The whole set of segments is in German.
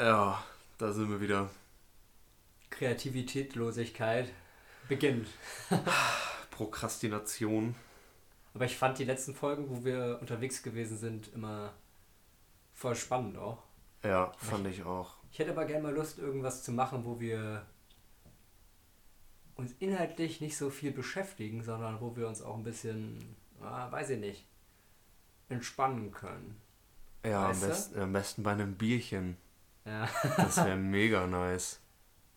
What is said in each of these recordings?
Ja, da sind wir wieder. Kreativitätlosigkeit beginnt. Prokrastination. Aber ich fand die letzten Folgen, wo wir unterwegs gewesen sind, immer voll spannend auch. Ja, fand ich auch. Ich hätte aber gerne mal Lust, irgendwas zu machen, wo wir uns inhaltlich nicht so viel beschäftigen, sondern wo wir uns auch ein bisschen, ah, weiß ich nicht, entspannen können. Ja, am besten, am besten bei einem Bierchen. Ja. Das wäre mega nice.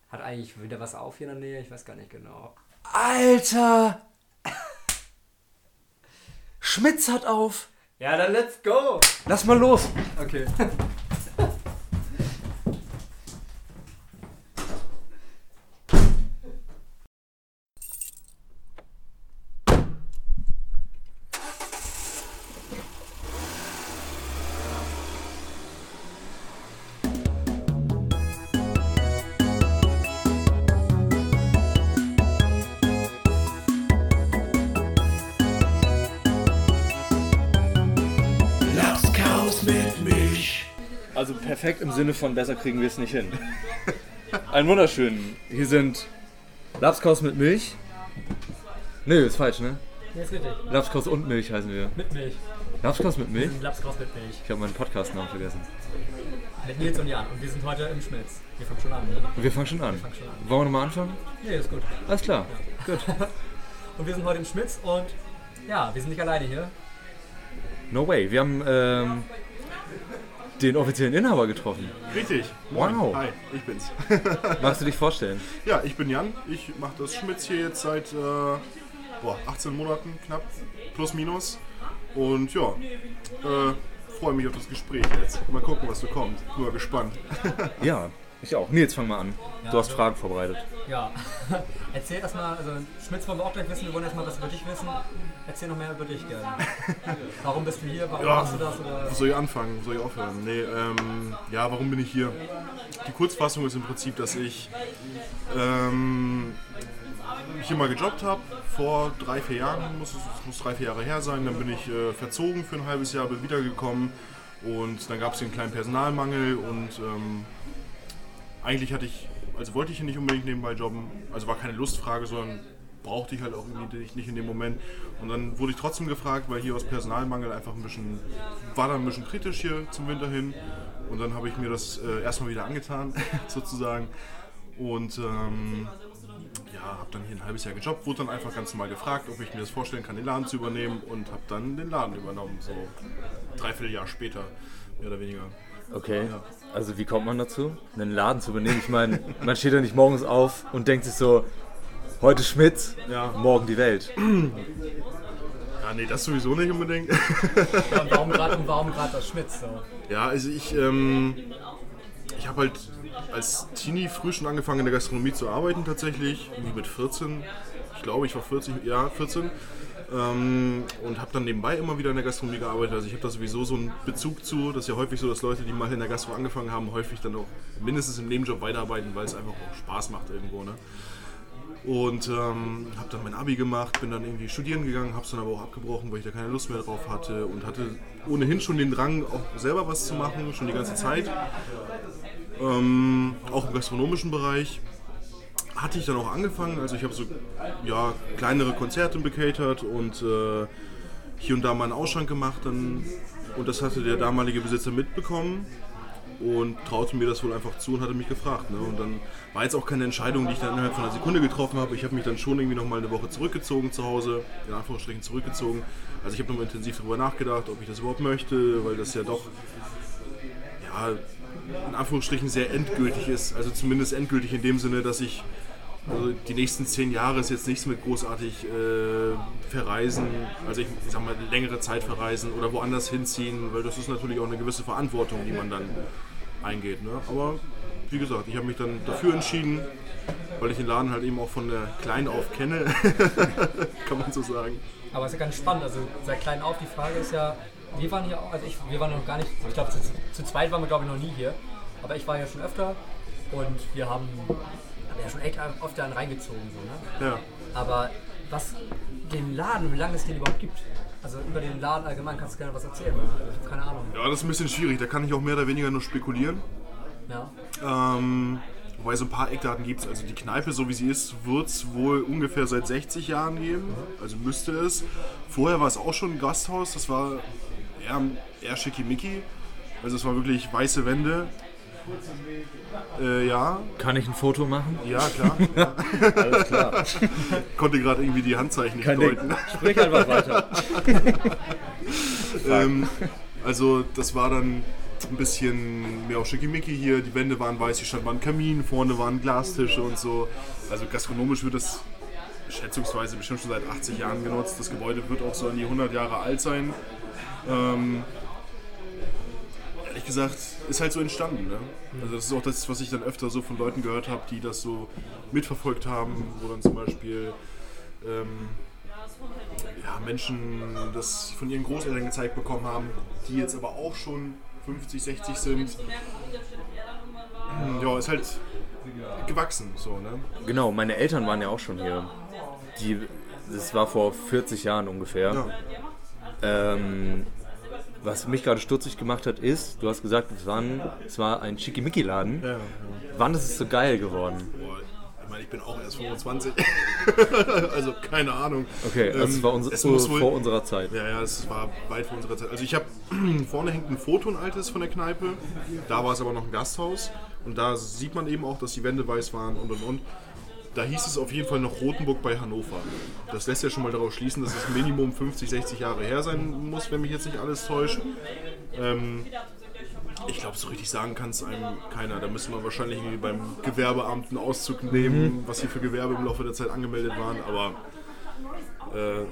Hat eigentlich wieder was auf hier in der Nähe? Ich weiß gar nicht genau. Alter! Schmitz hat auf! Ja, dann let's go! Lass mal los! Okay. Perfekt im Sinne von besser kriegen wir es nicht hin. Einen wunderschönen. Hier sind Lapskaus mit Milch. Nee, ist falsch, ne? Jetzt richtig. Lapskaus und Milch heißen wir. Mit Milch. Lapskaus mit Milch? Lapskaus mit Milch. Ich habe meinen Podcastnamen vergessen. Mit Nils und Jan. Und wir sind heute im Schmitz. Wir fangen schon an, ne? Und wir fangen schon an. fangen schon an. Wollen wir nochmal anfangen? Nee, ist gut. Alles klar. Gut. Und wir sind heute im Schmitz und ja, wir sind nicht alleine hier. No way. Wir haben ähm, den offiziellen Inhaber getroffen. Richtig. Wow. Hi, ich bin's. Magst du dich vorstellen? Ja, ich bin Jan. Ich mache das Schmitz hier jetzt seit äh, boah, 18 Monaten knapp, plus minus. Und ja, äh, freue mich auf das Gespräch jetzt. Mal gucken, was so kommt. Bin mal gespannt. Ja, ich auch. Nils, fang mal an. Du hast Fragen vorbereitet. Ja. Erzähl das mal, also Schmitz wollen wir auch gleich wissen, wir wollen erst mal was über dich wissen. Erzähl noch mehr über dich gerne. Warum bist du hier? Warum Ja. machst du das? Oder? Wo soll ich anfangen? Wo soll ich aufhören? Nee, ähm, ja, warum bin ich hier? Die Kurzfassung ist im Prinzip, dass ich ähm, hier mal gejobbt habe, vor drei, vier Jahren, muss es muss drei, vier Jahre her sein. Dann bin ich äh, verzogen für ein halbes Jahr, bin wiedergekommen und dann gab es hier einen kleinen Personalmangel und ähm, eigentlich hatte ich, also wollte ich hier nicht unbedingt nebenbei jobben, also war keine Lustfrage, sondern brauchte ich halt auch irgendwie nicht- in dem Moment. Und dann wurde ich trotzdem gefragt, weil hier aus Personalmangel einfach ein bisschen, war dann ein bisschen kritisch hier zum Winter hin. Und dann habe ich mir das äh, erstmal wieder angetan, sozusagen. Und ähm, ja, habe dann hier ein halbes Jahr gejobbt, wurde dann einfach ganz normal gefragt, ob ich mir das vorstellen kann, den Laden zu übernehmen und habe dann den Laden übernommen, so dreiviertel Jahr später, mehr oder weniger. Okay. Also wie kommt man dazu, einen Laden zu übernehmen? Ich meine, man steht ja nicht morgens auf und denkt sich so, heute Schmitz, Ja. morgen die Welt. Ja, nee, das sowieso nicht unbedingt. Ja, und warum gerade das Schmitz? So? Ja, also ich, ähm, ich habe halt als Teenie früh schon angefangen in der Gastronomie zu arbeiten tatsächlich, irgendwie mit 14. Ich glaube, ich war 40, ja 14. Ähm, und habe dann nebenbei immer wieder in der Gastronomie gearbeitet. Also ich habe da sowieso so einen Bezug zu. Das ist ja häufig so, dass Leute, die mal in der Gastro angefangen haben, häufig dann auch mindestens im Nebenjob weiterarbeiten, weil es einfach auch Spaß macht irgendwo. Ne? Und ähm, habe dann mein Abi gemacht, bin dann irgendwie studieren gegangen, habe es dann aber auch abgebrochen, weil ich da keine Lust mehr drauf hatte und hatte ohnehin schon den Drang, auch selber was zu machen, schon die ganze Zeit. Ähm, auch im gastronomischen Bereich hatte ich dann auch angefangen. Also ich habe so ja, kleinere Konzerte bekatert und äh, hier und da mal einen Ausschank gemacht. Dann, und das hatte der damalige Besitzer mitbekommen und traute mir das wohl einfach zu und hatte mich gefragt. Ne? Und dann war jetzt auch keine Entscheidung, die ich dann innerhalb von einer Sekunde getroffen habe. Ich habe mich dann schon irgendwie noch mal eine Woche zurückgezogen zu Hause, in Anführungsstrichen zurückgezogen. Also ich habe nochmal intensiv darüber nachgedacht, ob ich das überhaupt möchte, weil das ja doch ja, in Anführungsstrichen sehr endgültig ist. Also zumindest endgültig in dem Sinne, dass ich also die nächsten zehn Jahre ist jetzt nichts mit großartig äh, verreisen, also ich, ich sag mal längere Zeit verreisen oder woanders hinziehen, weil das ist natürlich auch eine gewisse Verantwortung, die man dann eingeht. Ne? Aber wie gesagt, ich habe mich dann dafür entschieden, weil ich den Laden halt eben auch von der Klein auf kenne, kann man so sagen. Aber es ist ja ganz spannend. Also seit klein auf, die Frage ist ja, wir waren hier, auch- also ich, wir waren noch gar nicht, ich glaube zu, zu zweit waren wir glaube ich noch nie hier. Aber ich war ja schon öfter und wir haben, haben ja schon echt oft dann reingezogen. So, ne? Ja. Aber was den Laden, wie lange es den überhaupt gibt, also über den Laden allgemein kannst du gerne was erzählen. Ne? Also ich habe keine Ahnung. Ja, das ist ein bisschen schwierig. Da kann ich auch mehr oder weniger nur spekulieren. Ja. Ähm, wobei so ein paar Eckdaten gibt es. Also die Kneipe, so wie sie ist, wird es wohl ungefähr seit 60 Jahren geben. Also müsste es. Vorher war es auch schon ein Gasthaus. Das war eher, eher schickimicki. Also es war wirklich weiße Wände. Äh, ja, Kann ich ein Foto machen? ja, klar. Alles klar. Konnte gerade irgendwie die Handzeichen nicht Ding. deuten. Sprich einfach weiter. Ähm, also das war dann ein bisschen mehr auch schickimicki hier. Die Wände waren weiß, hier stand mal ein Kamin, vorne waren Glastische und so. Also gastronomisch wird das schätzungsweise bestimmt schon seit 80 Jahren genutzt. Das Gebäude wird auch so an die 100 Jahre alt sein. Ähm, ehrlich gesagt, ist halt so entstanden. Ne? Also das ist auch das, was ich dann öfter so von Leuten gehört habe, die das so mitverfolgt haben, wo dann zum Beispiel ähm, ja, Menschen das von ihren Großeltern gezeigt bekommen haben, die jetzt aber auch schon 50, 60 sind. Ja, ist halt gewachsen so, ne? Genau, meine Eltern waren ja auch schon hier. Die, das war vor 40 Jahren ungefähr. Ja. Ähm, was mich gerade stutzig gemacht hat, ist, du hast gesagt, es, waren, es war ein Schickimicki-Laden. Ja, ja. Wann ist es so geil geworden? Boah, ich meine, ich bin auch erst 25. also keine Ahnung. Okay, das Ähm, war unser, es muss wohl- vor unserer Zeit. Ja, ja, es war weit vor unserer Zeit. Also ich habe vorne hängt ein Foto, ein altes von der Kneipe. Da war es aber noch ein Gasthaus. Und da sieht man eben auch, dass die Wände weiß waren und und und. Da hieß es auf jeden Fall noch Rotenburg bei Hannover. Das lässt ja schon mal darauf schließen, dass es Minimum 50, 60 Jahre her sein muss, wenn mich jetzt nicht alles täuscht. Ähm, ich glaube, so richtig sagen kann es einem keiner. Da müsste man wahrscheinlich irgendwie beim Gewerbeamt einen Auszug nehmen, was hier für Gewerbe im Laufe der Zeit angemeldet waren. Aber äh,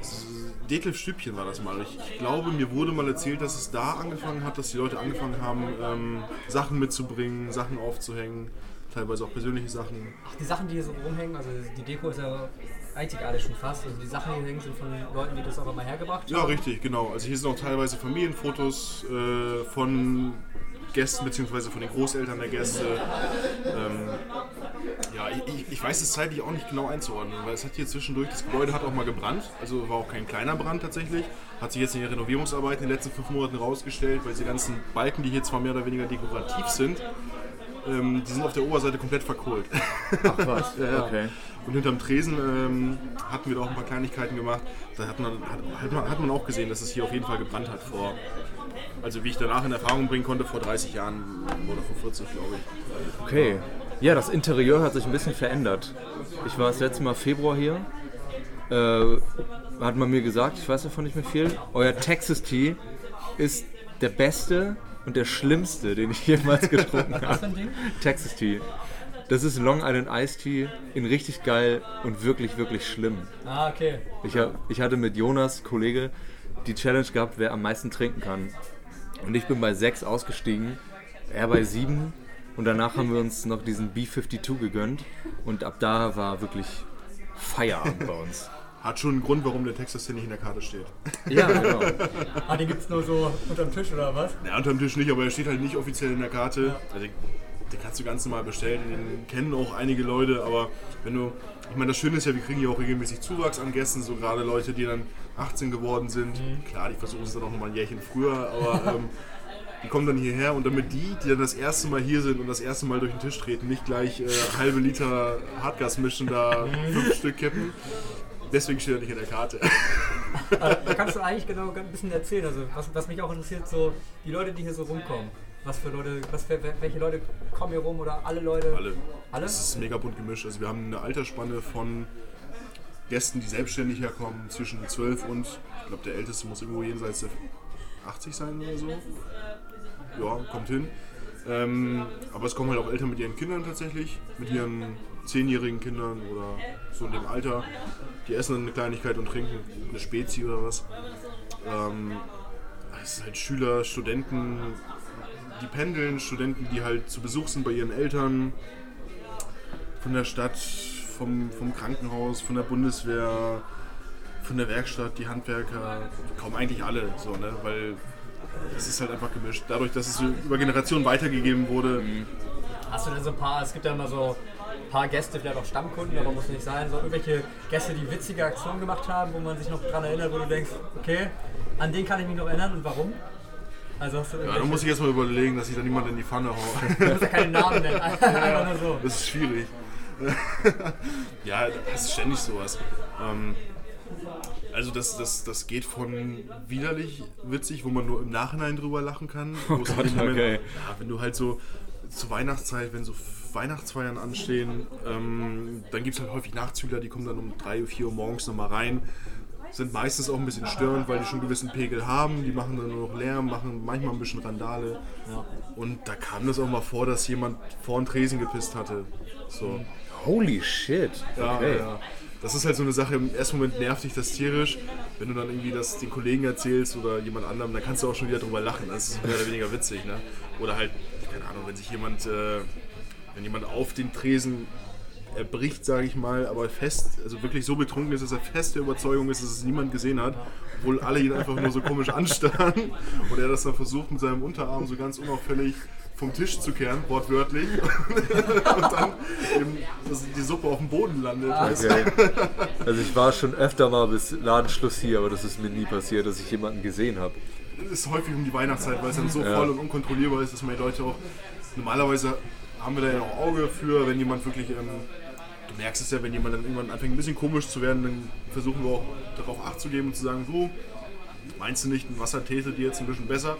Detlef Stübchen war das mal. Ich, ich glaube, mir wurde mal erzählt, dass es da angefangen hat, dass die Leute angefangen haben, ähm, Sachen mitzubringen, Sachen aufzuhängen, teilweise auch persönliche Sachen. Ach, die Sachen, die hier so rumhängen, also die Deko ist ja einzigartig schon fast. Also die Sachen, die hier hängen, sind von Leuten, die das auch immer hergebracht Ja, haben. richtig, genau. Also hier sind auch teilweise Familienfotos äh, von Gästen bzw. von den Großeltern der Gäste. Ähm, ja, ich, ich, ich weiß es zeitlich auch nicht genau einzuordnen, weil es hat hier zwischendurch, das Gebäude hat auch mal gebrannt, also war auch kein kleiner Brand tatsächlich. Hat sich jetzt in den Renovierungsarbeiten in den letzten fünf Monaten rausgestellt, weil diese ganzen Balken, die hier zwar mehr oder weniger dekorativ sind, ähm, die sind auf der Oberseite komplett verkohlt. Ach was, okay. Und hinterm Tresen ähm, hatten wir da auch ein paar Kleinigkeiten gemacht. Da hat man, hat, hat, man, hat man auch gesehen, dass es hier auf jeden Fall gebrannt hat vor. Also wie ich danach in Erfahrung bringen konnte, vor 30 Jahren oder vor 40, glaube ich. Okay. Ja, das Interieur hat sich ein bisschen verändert. Ich war das letzte Mal Februar hier. Äh, hat man mir gesagt, ich weiß davon nicht mehr viel. Euer Texas Tea ist der beste und der schlimmste, den ich jemals getrunken Was für habe. ein Ding? Texas Tea. Das ist Long Island Iced Tea in richtig geil und wirklich, wirklich schlimm. Ah, okay. Ich, hab, ich hatte mit Jonas, Kollege, die Challenge gehabt, wer am meisten trinken kann. Und ich bin bei 6 ausgestiegen, er bei 7. Und danach haben wir uns noch diesen B52 gegönnt. Und ab da war wirklich Feierabend bei uns. Hat schon einen Grund, warum der Texas hier nicht in der Karte steht. Ja, genau. Ah, den gibt's nur so unterm Tisch oder was? Ja, unterm Tisch nicht, aber er steht halt nicht offiziell in der Karte. Also den kannst du ganz normal bestellen. Den kennen auch einige Leute, aber wenn du. Ich meine, das Schöne ist ja, wir kriegen ja auch regelmäßig Zuwachs an Gästen, so gerade Leute, die dann 18 geworden sind. Klar, die versuchen es dann auch nochmal ein Jährchen früher, aber ähm, die kommen dann hierher und damit die, die dann das erste Mal hier sind und das erste Mal durch den Tisch treten, nicht gleich äh, halbe Liter Hartgas mischen, da fünf Stück kippen. Deswegen steht er nicht in der Karte. Da kannst du eigentlich genau ein bisschen erzählen. Also was, was mich auch interessiert, so die Leute, die hier so rumkommen. Was für Leute, was für, welche Leute kommen hier rum oder alle Leute? Alle. Alle? Es ist mega bunt gemischt. Also wir haben eine Altersspanne von Gästen, die selbstständig herkommen, zwischen 12 und, ich glaube, der Älteste muss irgendwo jenseits der 80 sein oder so. Ja, kommt hin. Ähm, aber es kommen halt auch Eltern mit ihren Kindern tatsächlich, mit ihren zehnjährigen Kindern oder so in dem Alter. Die essen dann eine Kleinigkeit und trinken eine Spezi oder was. Ähm, es sind halt Schüler, Studenten, die pendeln, Studenten, die halt zu Besuch sind bei ihren Eltern, von der Stadt, vom, vom Krankenhaus, von der Bundeswehr, von der Werkstatt, die Handwerker, kaum eigentlich alle, so, ne? weil es ist halt einfach gemischt. Dadurch, dass es so über Generationen weitergegeben wurde, Hast du denn so ein paar, es gibt ja immer so paar Gäste, vielleicht auch Stammkunden, aber muss nicht sein, so irgendwelche Gäste, die witzige Aktionen gemacht haben, wo man sich noch dran erinnert, wo du denkst, okay, an den kann ich mich noch erinnern und warum? Also hast du Ja, da muss ich erstmal überlegen, dass ich da niemand in die Pfanne haue. du musst ja keinen Namen nennen, einfach nur so. Das ist schwierig. ja, das ist ständig sowas. Ähm, also das, das, das geht von widerlich witzig, wo man nur im Nachhinein drüber lachen kann. in Gott, Moment- okay. ja, wenn du halt so zur Weihnachtszeit, wenn so Weihnachtsfeiern anstehen, ähm, dann gibt es halt häufig Nachzügler, die kommen dann um 3, 4 Uhr morgens nochmal rein. Sind meistens auch ein bisschen störend, weil die schon einen gewissen Pegel haben. Die machen dann nur noch Lärm, machen manchmal ein bisschen Randale. Und da kam das auch mal vor, dass jemand vor den Tresen gepisst hatte. So. Holy shit. Ja, Okay. ja. Das ist halt so eine Sache, im ersten Moment nervt dich das tierisch. Wenn du dann irgendwie das den Kollegen erzählst oder jemand anderem, dann kannst du auch schon wieder drüber lachen. Das ist mehr oder weniger witzig. Ne? Oder halt, keine Ahnung, wenn sich jemand, äh, wenn jemand auf den Tresen erbricht, sage ich mal, aber fest, also wirklich so betrunken ist, dass er fest der Überzeugung ist, dass es niemand gesehen hat, obwohl alle ihn einfach nur so komisch anstarren und er das dann versucht mit seinem Unterarm so ganz unauffällig vom Tisch zu kehren, wortwörtlich, und dann eben dass die Suppe auf dem Boden landet. du? Okay. Also ich war schon öfter mal bis Ladenschluss hier, aber das ist mir nie passiert, dass ich jemanden gesehen habe. ist häufig um die Weihnachtszeit, weil es dann so Ja. voll und unkontrollierbar ist, dass man die Leute auch. Normalerweise haben wir da ja auch Auge für, wenn jemand wirklich. Ähm, du merkst es ja, wenn jemand dann irgendwann anfängt, ein bisschen komisch zu werden, dann versuchen wir auch darauf Acht zu geben und zu sagen: Du, meinst du nicht, ein Wasser täte dir jetzt ein bisschen besser?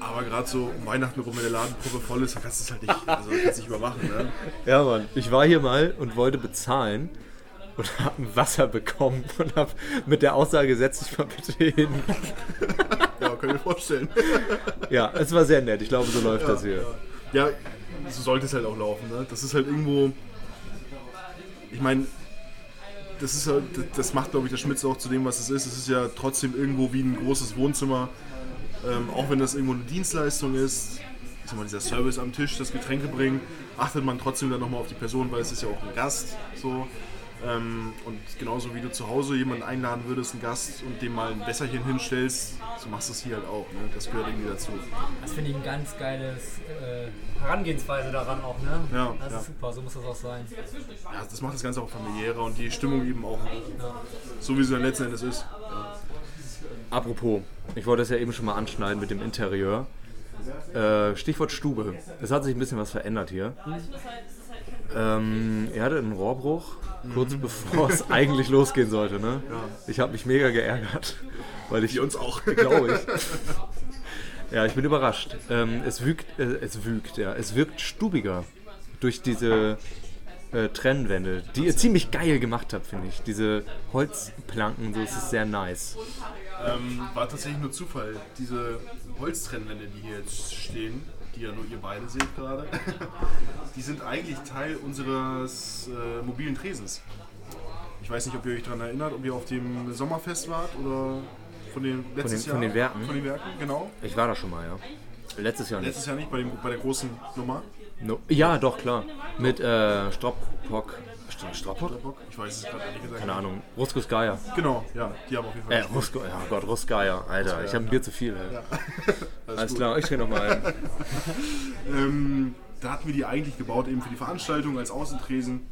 Aber gerade so um Weihnachten rum, wenn der Ladenprobe voll ist, dann kannst du es halt nicht, also kannst nicht übermachen. Ne? Ja, Mann. Ich war hier mal und wollte bezahlen und habe ein Wasser bekommen und habe mit der Aussage, setz dich mal bitte hin. Ja, kann ich mir vorstellen. Ja, es war sehr nett. Ich glaube, so läuft das hier. Ja, so sollte es halt auch laufen. Ne? Das ist halt irgendwo. Ich meine, das ist halt, das macht, glaube ich, das Schmitz auch zu dem, was es ist. Es ist ja trotzdem irgendwo wie ein großes Wohnzimmer. Ähm, auch wenn das irgendwo eine Dienstleistung ist, ich mal, dieser Service am Tisch, das Getränke bringen, achtet man trotzdem dann nochmal auf die Person, weil es ist ja auch ein Gast. So. Ähm, und genauso wie du zu Hause jemanden einladen würdest, einen Gast, und dem mal ein Wässerchen hinstellst, so machst du es hier halt auch. Ne? Das gehört irgendwie dazu. Das finde ich ein ganz geiles äh, Herangehensweise daran auch, ne? Ja, das ja. ist super, so muss das auch sein. Ja, das macht das Ganze auch familiärer und die Stimmung eben auch so, wie sie dann letzten Endes ist. Apropos, ich wollte es ja eben schon mal anschneiden mit dem Interieur. Äh, Stichwort Stube. Es hat sich ein bisschen was verändert hier. Ähm, er hatte einen Rohrbruch, kurz bevor es eigentlich losgehen sollte. Ne? Ich habe mich mega geärgert, weil ich Die uns auch. glaube ich. Ja, ich bin überrascht. Ähm, es wirkt, äh, es wirkt, ja, es wirkt stubiger durch diese äh, Trennwände, die ihr ziemlich geil gemacht habt, finde ich. Diese Holzplanken, so, es ist sehr nice. Ähm, war tatsächlich nur Zufall. Diese Holztrennwände, die hier jetzt stehen, die ja nur ihr beide seht gerade, die sind eigentlich Teil unseres äh, mobilen Tresens. Ich weiß nicht, ob ihr euch daran erinnert, ob ihr auf dem Sommerfest wart oder von den letztes den- von Jahr. den Werken? Von den Werken, genau. Ich war da schon mal, ja. Letztes Jahr nicht. Letztes Jahr nicht, bei, dem, bei der großen Nummer. No. Ja, doch, klar. Mit äh, Stroppock. St- Stroppock? Ich weiß es gerade ehrlich gesagt. Keine Ahnung. Geier. Genau, ja, die haben auf jeden Fall. Äh. Rusko, ja Gott, Rusgeier. Alter, ich habe ein Bier zu viel. Ey. Alles gut. klar, ich trinke nochmal ein. Ähm, da hatten wir die eigentlich gebaut eben für die Veranstaltung als Außentresen,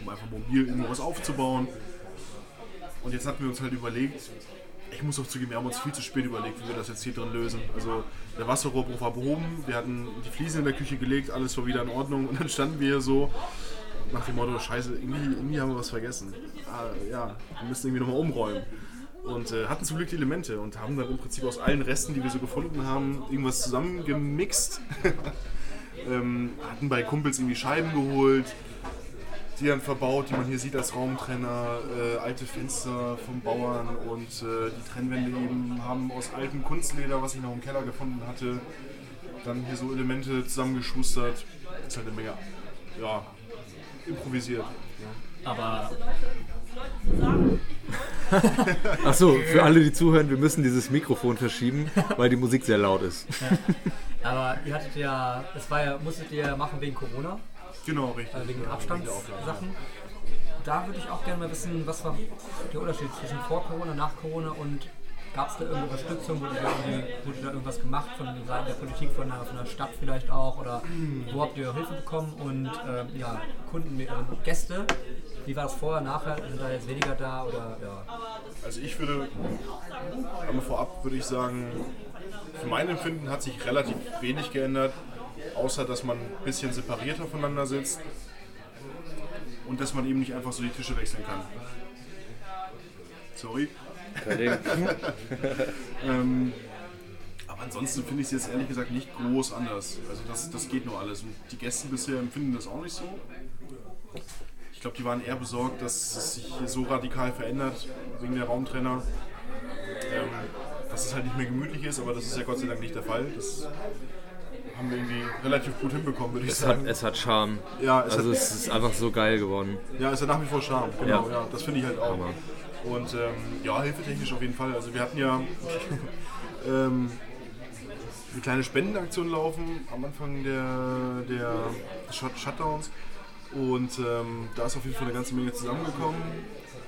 um einfach mobil irgendwo was aufzubauen. Und jetzt hatten wir uns halt überlegt, ich muss auch zugeben, wir haben uns viel zu spät überlegt, wie wir das jetzt hier drin lösen. Also der Wasserrohrbruch war behoben, wir hatten die Fliesen in der Küche gelegt, alles war wieder in Ordnung und dann standen wir hier so nach dem Motto, scheiße, irgendwie, irgendwie haben wir was vergessen. Ah, ja, wir müssen irgendwie nochmal umräumen. Und äh, hatten zum Glück die Elemente und haben dann im Prinzip aus allen Resten, die wir so gefunden haben, irgendwas zusammengemixt. ähm, hatten bei Kumpels irgendwie Scheiben geholt, die dann verbaut, die man hier sieht als Raumtrenner, äh, alte Fenster vom Bauern und äh, die Trennwände eben haben aus altem Kunstleder, was ich noch im Keller gefunden hatte, dann hier so Elemente zusammengeschustert. Ist halt eine Menge, ja, improvisiert. Aber Achso, für alle, die zuhören, wir müssen dieses Mikrofon verschieben, weil die Musik sehr laut ist. Aber ihr hattet ja, das war ja, musstet ihr ja machen wegen Corona, Genau, richtig. äh, wegen Ja, Abstandssachen. Da würde ich auch gerne mal wissen, was war der Unterschied zwischen vor Corona, nach Corona und gab es da irgendeine Unterstützung, wurde da, wurde da irgendwas gemacht von Seiten der Politik, von der, von der Stadt vielleicht auch oder wo habt ihr Hilfe bekommen und ähm, ja, Kunden, äh, Gäste, wie war das vorher, nachher, sind da jetzt weniger da oder ja. Also ich würde, einmal vorab würde ich sagen, für mein Empfinden hat sich relativ wenig geändert, außer dass man ein bisschen separierter voneinander sitzt und dass man eben nicht einfach so die Tische wechseln kann. Sorry. Kein Ding. Ähm, aber ansonsten finde ich es jetzt ehrlich gesagt nicht groß anders. Also das, das geht nur alles. Und die Gäste bisher empfinden das auch nicht so. Ich glaube, die waren eher besorgt, dass es sich hier so radikal verändert wegen der Raumtrenner. Ähm, dass es halt nicht mehr gemütlich ist, aber das ist ja Gott sei Dank nicht der Fall. Das haben wir irgendwie relativ gut hinbekommen, würde ich Es hat, sagen. es hat Charme. Ja, es also hat- es ist einfach so geil geworden. Ja, ist ja nach wie vor Charme, genau, Ja. ja. das finde ich halt auch. Hammer. Und ähm, ja, hilfetechnisch auf jeden Fall. Also wir hatten ja ähm, eine kleine Spendenaktion laufen am Anfang der, der Shut Shutdowns. Und ähm, da ist auf jeden Fall eine ganze Menge zusammengekommen.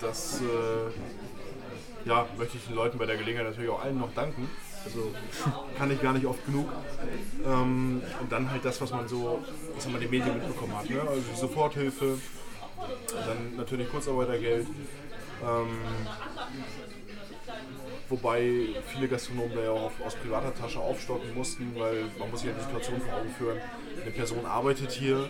Das äh, ja, möchte ich den Leuten bei der Gelegenheit natürlich auch allen noch danken. Also kann ich gar nicht oft genug. Ähm, und dann halt das, was man so was man den Medien mitbekommen hat. Ne? Also die Soforthilfe, dann natürlich Kurzarbeitergeld. Ähm, wobei viele Gastronomen da ja auch aus privater Tasche aufstocken mussten, weil man muss sich ja die Situation vor Augen führen. Eine Person arbeitet hier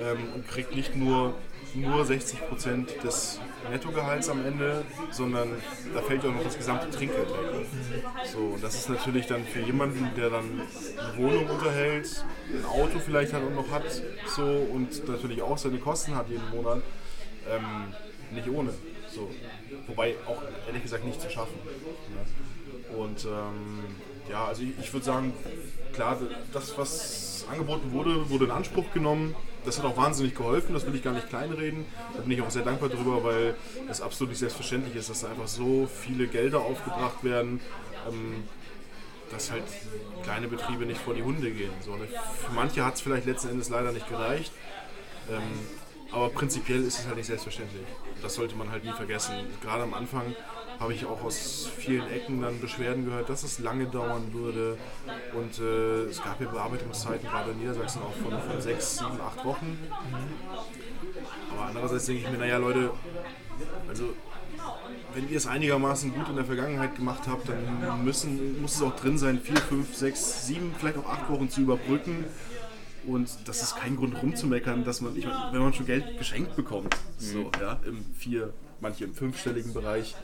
ähm, und kriegt nicht nur, nur 60% des Nettogehalts am Ende, sondern da fällt ja auch noch das gesamte Trinkgeld weg. So, und das ist natürlich dann für jemanden, der dann eine Wohnung unterhält, ein Auto vielleicht halt auch noch hat so, und natürlich auch seine Kosten hat jeden Monat, ähm, nicht ohne. So. Wobei auch ehrlich gesagt nicht zu schaffen. Ne? Und ähm, ja, also ich, ich würde sagen, klar, das, was angeboten wurde, wurde in Anspruch genommen. Das hat auch wahnsinnig geholfen, das will ich gar nicht kleinreden. Da bin ich auch sehr dankbar drüber, weil es absolut nicht selbstverständlich ist, dass da einfach so viele Gelder aufgebracht werden, ähm, dass halt kleine Betriebe nicht vor die Hunde gehen. So, ne? Für manche hat es vielleicht letzten Endes leider nicht gereicht. Ähm, aber prinzipiell ist es halt nicht selbstverständlich. Das sollte man halt nie vergessen. Gerade am Anfang habe ich auch aus vielen Ecken dann Beschwerden gehört, dass es lange dauern würde. Und äh, es gab ja Bearbeitungszeiten, gerade in Niedersachsen, auch von, von sechs, sieben, acht Wochen. Aber andererseits denke ich mir, naja Leute, also wenn ihr es einigermaßen gut in der Vergangenheit gemacht habt, dann müssen, muss es auch drin sein, vier, fünf, sechs, sieben, vielleicht auch acht Wochen zu überbrücken. Und das ist kein Grund rumzumeckern, dass man, ich meine, wenn man schon Geld geschenkt bekommt, so, ja, im vier, manche im fünfstelligen Bereich,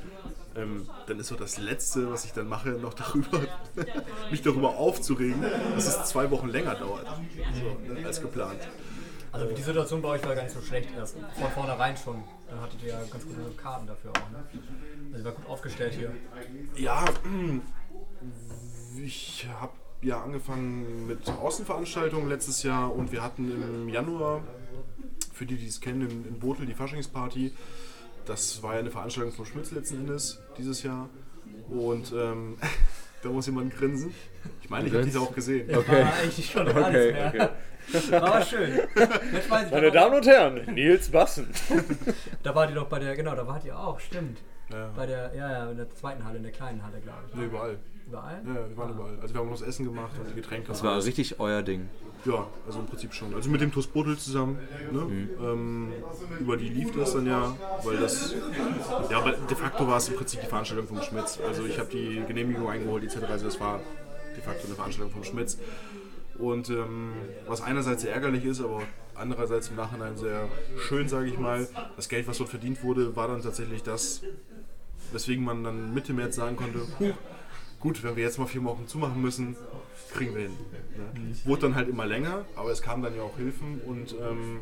ähm, dann ist so das Letzte, was ich dann mache, noch darüber, mich darüber aufzuregen, dass es zwei Wochen länger dauert, so, ne, als geplant. Also die Situation bei euch war gar nicht so schlecht erst. Von vornherein schon. Dann hattet ihr ja ganz gute Karten dafür auch. Ne? Also ihr war gut aufgestellt hier. Ja, ich habe ja angefangen mit Außenveranstaltungen letztes Jahr und wir hatten im Januar, für die, die es kennen, in, in Botel die Faschingsparty. Das war ja eine Veranstaltung vom Schmitz letzten Endes dieses Jahr. Und ähm, da muss jemand grinsen. Ich meine, ich habe diese auch gesehen. Okay. War eigentlich schon Okay, mehr. Aber schön. Jetzt weiß ich, Meine Damen und Herren, Nils Bassen. da wart ihr doch bei der, genau, da wart ihr auch, stimmt. Ja. Bei der, ja, ja, in der zweiten Halle, in der kleinen Halle, glaube ich. Ne, überall. Überall? Ja, wir waren überall. Also wir haben uns Essen gemacht und die Getränke. Das war richtig euer Ding. Ja, also im Prinzip schon. Also mit dem TuS Bodel zusammen. Ne? Ähm, über die lief das dann ja, weil das. Ja, aber de facto war es im Prinzip die Veranstaltung vom Schmitz. Also ich habe die Genehmigung eingeholt etc. Also das war de facto eine Veranstaltung vom Schmitz. Und ähm, was einerseits sehr ärgerlich ist, aber andererseits im Nachhinein sehr schön, sage ich mal, das Geld, was dort verdient wurde, war dann tatsächlich das, weswegen man dann Mitte März sagen konnte, huh, gut, wenn wir jetzt mal vier Wochen zumachen müssen, kriegen wir hin. Ne? Wurde dann halt immer länger, aber es kamen dann ja auch Hilfen und ähm,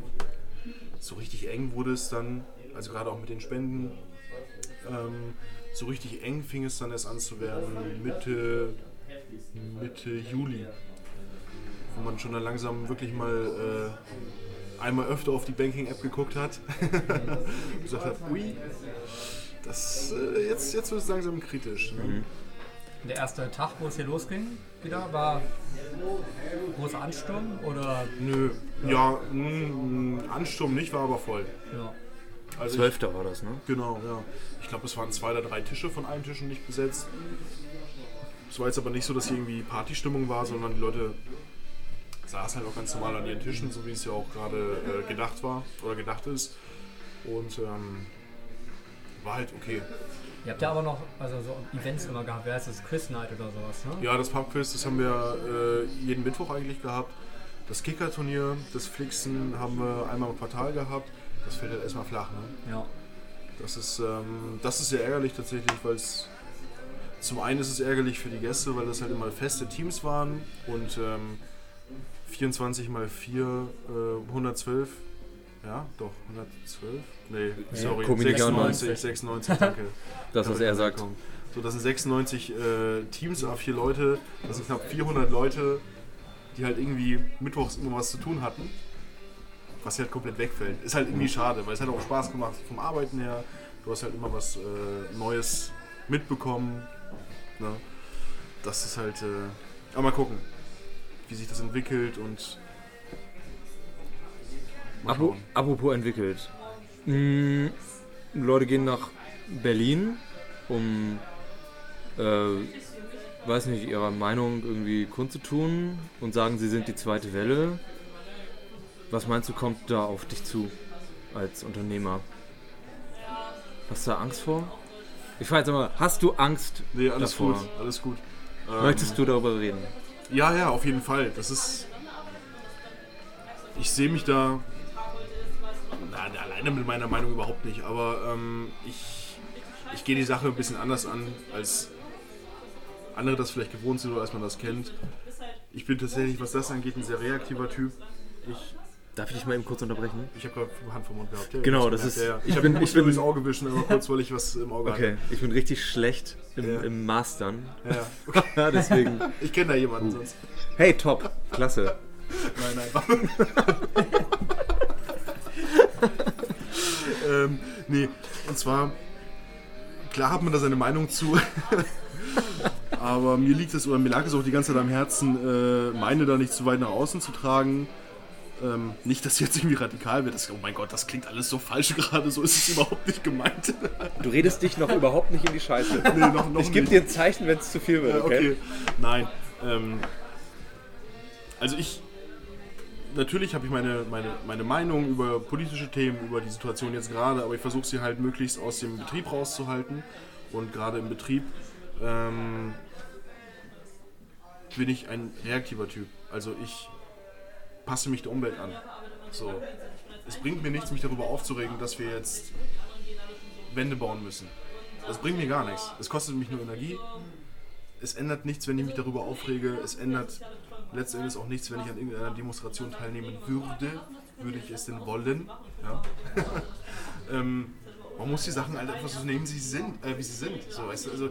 so richtig eng wurde es dann, also gerade auch mit den Spenden, ähm, so richtig eng fing es dann erst an zu werden Mitte, Mitte Juli, wo man schon dann langsam wirklich mal äh, einmal öfter auf die Banking-App geguckt hat und gesagt hat, ui, das, äh, jetzt, jetzt wird es langsam kritisch. Ne? Der erste Tag, wo es hier losging, wieder, war großer Ansturm oder. Nö, ja, mh, Ansturm nicht, war aber voll. Ja. Also ich, Zwölfter war das, ne? genau, ja. Ich glaube, es waren zwei oder drei Tische von allen Tischen nicht besetzt. Es war jetzt aber nicht so, dass hier irgendwie Partystimmung war, sondern die Leute saßen halt auch ganz normal an ihren Tischen, so wie es ja auch gerade äh, gedacht war oder gedacht ist. Und ähm, war halt okay. Ihr habt ja aber noch also so Events immer gehabt, wer heißt das? Quiz Night oder sowas, ne? Ja, das Pubquiz, das haben wir äh, jeden Mittwoch eigentlich gehabt. Das Kicker-Turnier, das Flixen haben wir einmal im Quartal gehabt. Das fällt halt erstmal flach, ne? Ja. Das ist, ähm, das ist sehr ärgerlich tatsächlich, weil es zum einen ist es ärgerlich für die Gäste, weil das halt immer feste Teams waren und ähm, 24 mal 4, äh, 112. Ja, doch, 112? Nee, sorry, Komiker 96, 96, danke. Das, was er sagt. So, das sind 96 äh, Teams, a vier Leute, das sind knapp 400 Leute, die halt irgendwie mittwochs immer was zu tun hatten. Was halt komplett wegfällt. Ist halt irgendwie schade, weil es hat auch Spaß gemacht vom Arbeiten her. Du hast halt immer was äh, Neues mitbekommen. Ne? Das ist halt. Äh, aber mal gucken, wie sich das entwickelt und. Schauen. apropos entwickelt. Mm, Leute gehen nach Berlin, um, äh, weiß nicht, ihrer Meinung irgendwie kundzutun und sagen, sie sind die zweite Welle. Was meinst du, kommt da auf dich zu als Unternehmer? Hast du da Angst vor? Ich frage jetzt mal, hast du Angst Nee, alles davor? gut, alles gut. Ähm, Möchtest du darüber reden? Ja, ja, auf jeden Fall. Das ist. Ich sehe mich da. Na, alleine mit meiner Meinung überhaupt nicht, aber ähm, ich, ich gehe die Sache ein bisschen anders an, als andere das vielleicht gewohnt sind oder als man das kennt. Ich bin tatsächlich, was das angeht, ein sehr reaktiver Typ. Ich, Darf ich dich mal eben kurz unterbrechen? ich habe gerade Hand vom Mund gehabt. Ja, Genau, das gemerkt, ist- Ja, ja. Ich, ich bin- ich bin ins Auge wischen, aber kurz, weil ich was im Auge Okay, ich bin richtig schlecht im, Ja. im Mastern. hatte. Ja, okay. Ja, deswegen. Ich kenne da jemanden sonst. Hey, top, klasse. Nein, nein. ähm, nee, und zwar, klar hat man da seine Meinung zu. Aber mir liegt es, oder mir lag es auch die ganze Zeit am Herzen, äh, meine da nicht zu weit nach außen zu tragen. Ähm, nicht, dass jetzt irgendwie radikal wird. Das, oh mein Gott, das klingt alles so falsch gerade, so ist es überhaupt nicht gemeint. Du redest dich noch überhaupt nicht in die Scheiße. nee, noch, noch Ich gebe dir ein Zeichen, wenn es zu viel wird, Ja, okay? okay. Nein. Ähm, also ich. Natürlich habe ich meine, meine, meine Meinung über politische Themen, über die Situation jetzt gerade, aber ich versuche sie halt möglichst aus dem Betrieb rauszuhalten. Und gerade im Betrieb ähm, bin ich ein reaktiver Typ. Also ich passe mich der Umwelt an. So. Es bringt mir nichts, mich darüber aufzuregen, dass wir jetzt Wände bauen müssen. Das bringt mir gar nichts. Es kostet mich nur Energie es ändert nichts, wenn ich mich darüber aufrege. Es ändert letzten Endes auch nichts, wenn ich an irgendeiner Demonstration teilnehmen würde. Würde ich es denn wollen? Ja. ähm, man muss die Sachen halt einfach so nehmen, wie sie sind. Äh, wie sie sind. So, weißt du, also,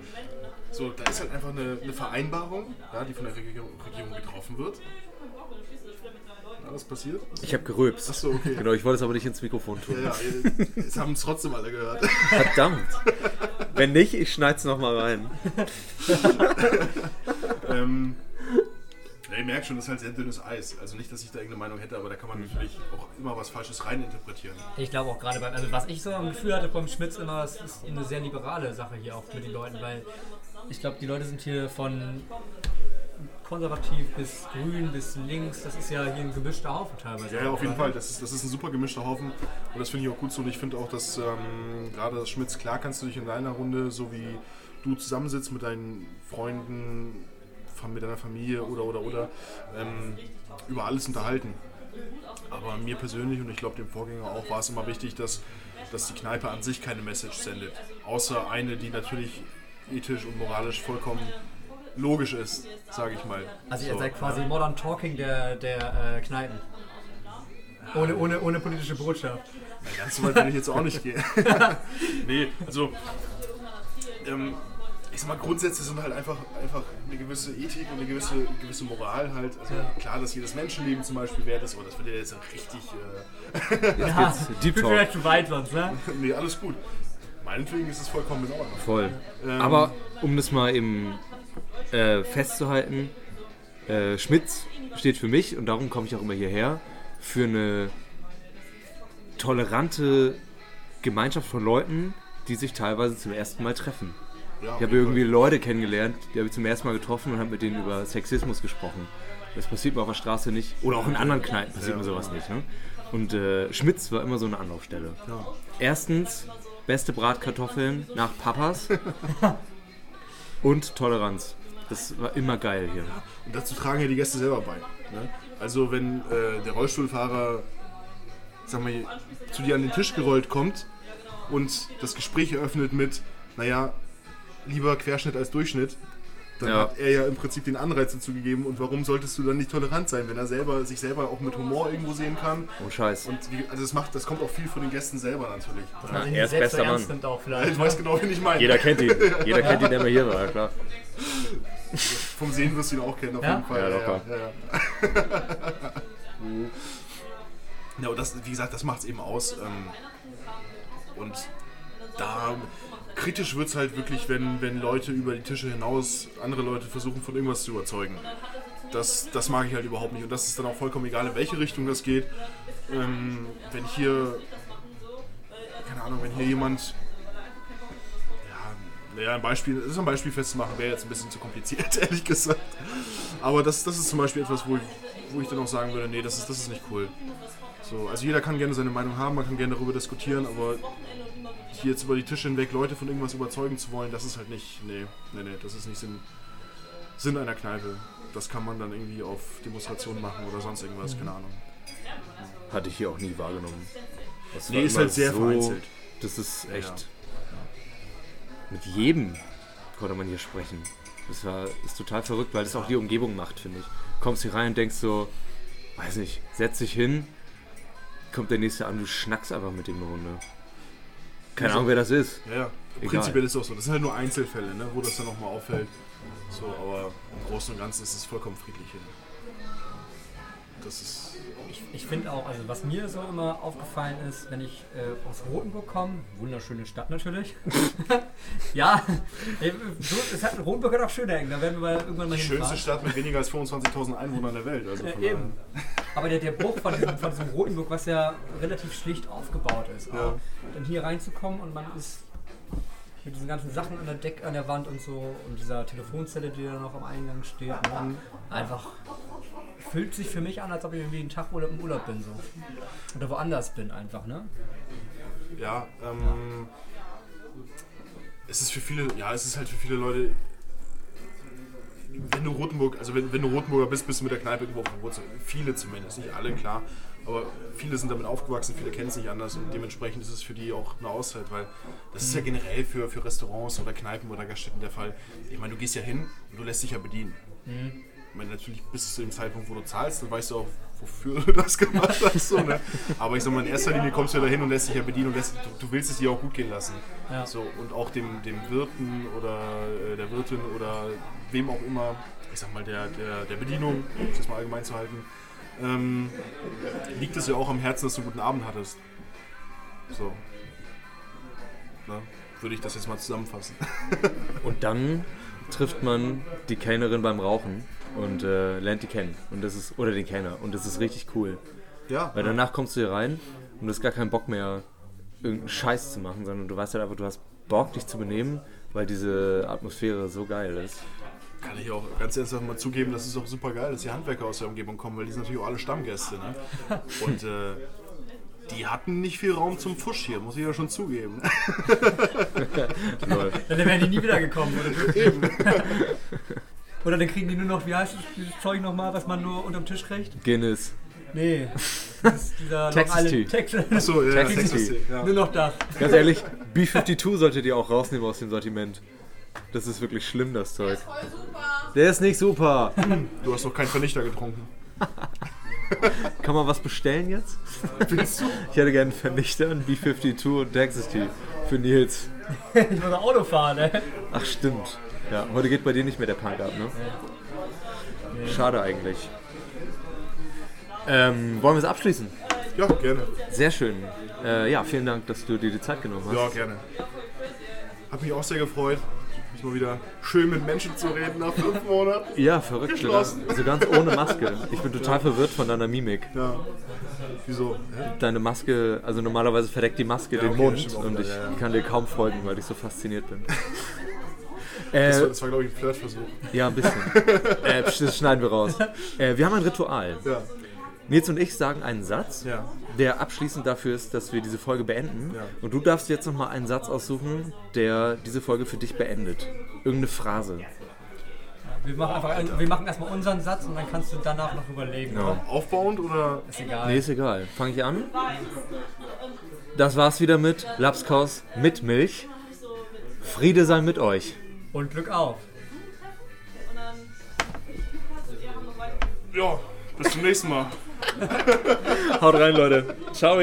so, da ist halt einfach eine, eine Vereinbarung, ja, die von der Regierung, Regierung getroffen wird. Ja, was passiert? Ich habe gerülpst. Achso, okay. Genau, ich wollte es aber nicht ins Mikrofon tun. Ja, ja, jetzt haben es trotzdem alle gehört. Verdammt. Wenn nicht, ich schneid's noch mal rein. ähm, ja, ich merke schon, das ist halt sehr dünnes Eis. Also nicht, dass ich da irgendeine Meinung hätte, aber da kann man natürlich auch immer was Falsches reininterpretieren. Ich glaube auch gerade beim, also was ich so am Gefühl hatte beim Schmitz immer, es ist eine sehr liberale Sache hier auch mit den Leuten, weil ich glaube, die Leute sind hier von konservativ bis grün bis links, das ist ja hier ein gemischter Haufen teilweise. Ja, ja, auf jeden? Fall. Das ist, das ist ein super gemischter Haufen und das finde ich auch gut so. Und ich finde auch, dass ähm, gerade das Schmitz, klar kannst du dich in deiner Runde, so wie du zusammensitzt mit deinen Freunden, mit deiner Familie oder oder oder, ähm, über alles unterhalten. Aber mir persönlich und ich glaube dem Vorgänger auch war es immer wichtig, dass, dass die Kneipe an sich keine Message sendet. Außer eine, die natürlich ethisch und moralisch vollkommen logisch ist, sage ich mal. Also ihr So, seid quasi. Modern Talking der, der äh, Kneipen. Ohne, ohne, ohne politische Botschaft. Ganz so weit will ich jetzt auch nicht gehen. nee, also ähm, ich sag mal, Grundsätze sind halt einfach, einfach eine gewisse Ethik und eine gewisse, gewisse Moral halt. Also klar, dass jedes Menschenleben zum Beispiel wert ist, aber das wird ja jetzt richtig. Äh, Ja, Deep Talk. vielleicht zu weit sonst, ne? nee, alles gut. Meinetwegen ist es vollkommen in Ordnung. Voll. Ähm, Aber um das mal eben äh, festzuhalten, äh, Schmitz steht für mich, und darum komme ich auch immer hierher, für eine tolerante Gemeinschaft von Leuten, die sich teilweise zum ersten Mal treffen. Ja, Ich habe irgendwie Leute kennengelernt, die habe ich zum ersten Mal getroffen und habe mit denen über Sexismus gesprochen. Das passiert mir auf der Straße nicht. Oder auch in anderen Kneipen passiert Ja. mir sowas nicht. Ne? Und äh, Schmitz war immer so eine Anlaufstelle. Ja. Erstens, beste Bratkartoffeln nach Papas und Toleranz. Das war immer geil hier. Und dazu tragen ja die Gäste selber bei. Ne? Also wenn äh, der Rollstuhlfahrer sag mal, zu dir an den Tisch gerollt kommt und das Gespräch eröffnet mit, naja, lieber Querschnitt als Durchschnitt, dann Ja. hat er ja im Prinzip den Anreiz dazu gegeben. Und warum solltest du dann nicht tolerant sein, wenn er selber sich selber auch mit Humor irgendwo sehen kann? Oh Scheiß. Und wie, also das macht, das kommt auch viel von den Gästen selber natürlich. Dass man sich er nicht ist bester ernst Mann. nimmt auch Ich vielleicht. weiß genau, wen ich meine. Jeder kennt ihn. Jeder kennt ihn, der mal hier war, ja klar. Vom Sehen wirst du ihn auch kennen, auf Ja? jeden Fall. Ja, locker. Ja, ja. ja, und das, wie gesagt, das macht es eben aus. Ähm, und da kritisch wird es halt wirklich, wenn, wenn Leute über die Tische hinaus andere Leute versuchen, von irgendwas zu überzeugen. Das, das mag ich halt überhaupt nicht. Und das ist dann auch vollkommen egal, in welche Richtung das geht. Ähm, wenn hier, keine Ahnung, wenn hier jemand ja, ein Beispiel, das ist ein Beispiel festzumachen, wäre jetzt ein bisschen zu kompliziert, ehrlich gesagt. Aber das, das ist zum Beispiel etwas, wo ich, wo ich dann auch sagen würde, nee, das ist, das ist nicht cool. So, also jeder kann gerne seine Meinung haben, man kann gerne darüber diskutieren, aber hier jetzt über die Tische hinweg Leute von irgendwas überzeugen zu wollen, das ist halt nicht, nee, nee, nee, das ist nicht Sinn, Sinn einer Kneipe. Das kann man dann irgendwie auf Demonstrationen machen oder sonst irgendwas, keine Ahnung. Hatte ich hier auch nie wahrgenommen. Das Nee, ist halt sehr vereinzelt. Das ist echt. Ja. Mit jedem konnte man hier sprechen. Das war, ist total verrückt, weil das auch die Umgebung macht, finde ich. Kommst hier rein und denkst so, weiß nicht, setz dich hin, kommt der nächste an, du schnackst einfach mit dem eine Runde. Keine Also- Ahnung, wer das ist. Ja, ja. Prinzipiell ist es auch so. Das sind halt nur Einzelfälle, ne, wo das dann nochmal auffällt. So, aber im Großen und Ganzen ist es vollkommen friedlich hier. Das ist. Ich, ich finde auch, also was mir so immer aufgefallen ist, wenn ich äh, aus Rotenburg komme, wunderschöne Stadt natürlich. ja, äh, so, es hat, Rotenburg hat auch schöne Ecken, da werden wir mal irgendwann mal Die schönste hinfahren. Stadt mit weniger als 25.000 Einwohnern der Welt. Also Ja, eben. Aber der, der Bruch von diesem, von diesem Rotenburg, was ja relativ schlicht aufgebaut ist, Ja. dann hier reinzukommen und man ist mit diesen ganzen Sachen an der Deck, an der Wand und so und dieser Telefonzelle, die da noch am Eingang steht, ne, einfach fühlt sich für mich an, als ob ich irgendwie einen Tag Urlaub im Urlaub bin so. Oder woanders bin einfach, ne? Ja, ähm. Es ist für viele, ja, es ist halt für viele Leute. Wenn du Rotenburg, also wenn, wenn du Rotenburger bist, bist du mit der Kneipe irgendwo verwurzelt. Viele zumindest, nicht alle, klar. Aber viele sind damit aufgewachsen, viele kennen es nicht anders und dementsprechend ist es für die auch eine Auszeit, weil das ist ja generell für, für Restaurants oder Kneipen oder Gaststätten der Fall. Ich meine, du gehst ja hin und du lässt dich ja bedienen. Ich meine, natürlich bis zu dem Zeitpunkt, wo du zahlst, dann weißt du auch, wofür du das gemacht hast. So, ne? Aber ich sag mal, in erster Linie kommst du ja dahin und lässt dich ja bedienen und lässt, du, du willst es dir auch gut gehen lassen. Ja. So, und auch dem, dem Wirten oder äh, der Wirtin oder wem auch immer, ich sag mal, der, der, der Bedienung, um es jetzt mal allgemein zu halten, ähm, liegt es ja auch am Herzen, dass du einen guten Abend hattest. So. Na, würde ich das jetzt mal zusammenfassen. Und dann trifft man die Kellnerin beim Rauchen und äh, lernt die kennen. Und das ist, oder den Kellner. Und das ist richtig cool. Ja, Weil danach kommst du hier rein und du hast gar keinen Bock mehr, irgendeinen Scheiß zu machen, sondern du weißt halt einfach, du hast Bock, dich zu benehmen, weil diese Atmosphäre so geil ist. Kann ich auch ganz ernsthaft mal zugeben, das ist auch super geil, dass die Handwerker aus der Umgebung kommen, weil die sind natürlich auch alle Stammgäste. Ne? Und äh, die hatten nicht viel Raum zum Fusch hier, muss ich ja schon zugeben. Dann wären die nie wieder gekommen. Oder, oder dann kriegen die nur noch, wie heißt das, dieses Zeug nochmal, was man nur unterm Tisch kriegt? Guinness. Nee. Das ist dieser Texas Tea. Texas. Achso, ja, Texas Tea. Ja. Nur noch das. Ganz ehrlich, B52 solltet ihr auch rausnehmen aus dem Sortiment. Das ist wirklich schlimm, das Zeug. Der ist nicht super. Du hast noch keinen Vernichter getrunken. Kann man was bestellen jetzt? Willst du? Ich hätte gerne einen Vernichter, einen B52 und Texas Tea für Nils. Ich muss Auto fahren, ey. Ach stimmt. Ja, heute geht bei dir nicht mehr der Punk ab, ne? Schade eigentlich. Ähm, wollen wir es abschließen? Ja, gerne. Sehr schön. Äh, ja, vielen Dank, dass du dir die Zeit genommen hast. Ja, gerne. Hat mich auch sehr gefreut. Ist mal wieder schön mit Menschen zu reden nach fünf Monaten. Ja, verrückt. Geschlossen. Also ganz ohne Maske. Ich bin total verwirrt von deiner Mimik. Ja. Wieso? Hä? Deine Maske, also normalerweise verdeckt die Maske den okay, Mund und ich ja, ja. kann dir kaum folgen, weil ich so fasziniert bin. Das war, äh, das war glaube ich, ein Flirtversuch. ja, ein bisschen. äh, psch, das schneiden wir raus. Äh, wir haben ein Ritual. Ja. Nils und ich sagen einen Satz, Ja. der abschließend dafür ist, dass wir diese Folge beenden. Ja. Und du darfst jetzt nochmal einen Satz aussuchen, der diese Folge für dich beendet. Irgendeine Phrase. Wir machen einfach, wir machen erstmal unseren Satz und dann kannst du danach noch überlegen. Ja. oder? Aufbauend oder? Ist egal. Nee, ist egal. Fange ich an? Das war's wieder mit Lapskaus mit Milch. Friede sei mit euch. Und Glück auf. Ja, bis zum nächsten Mal. Haut rein, Leute. Ciao.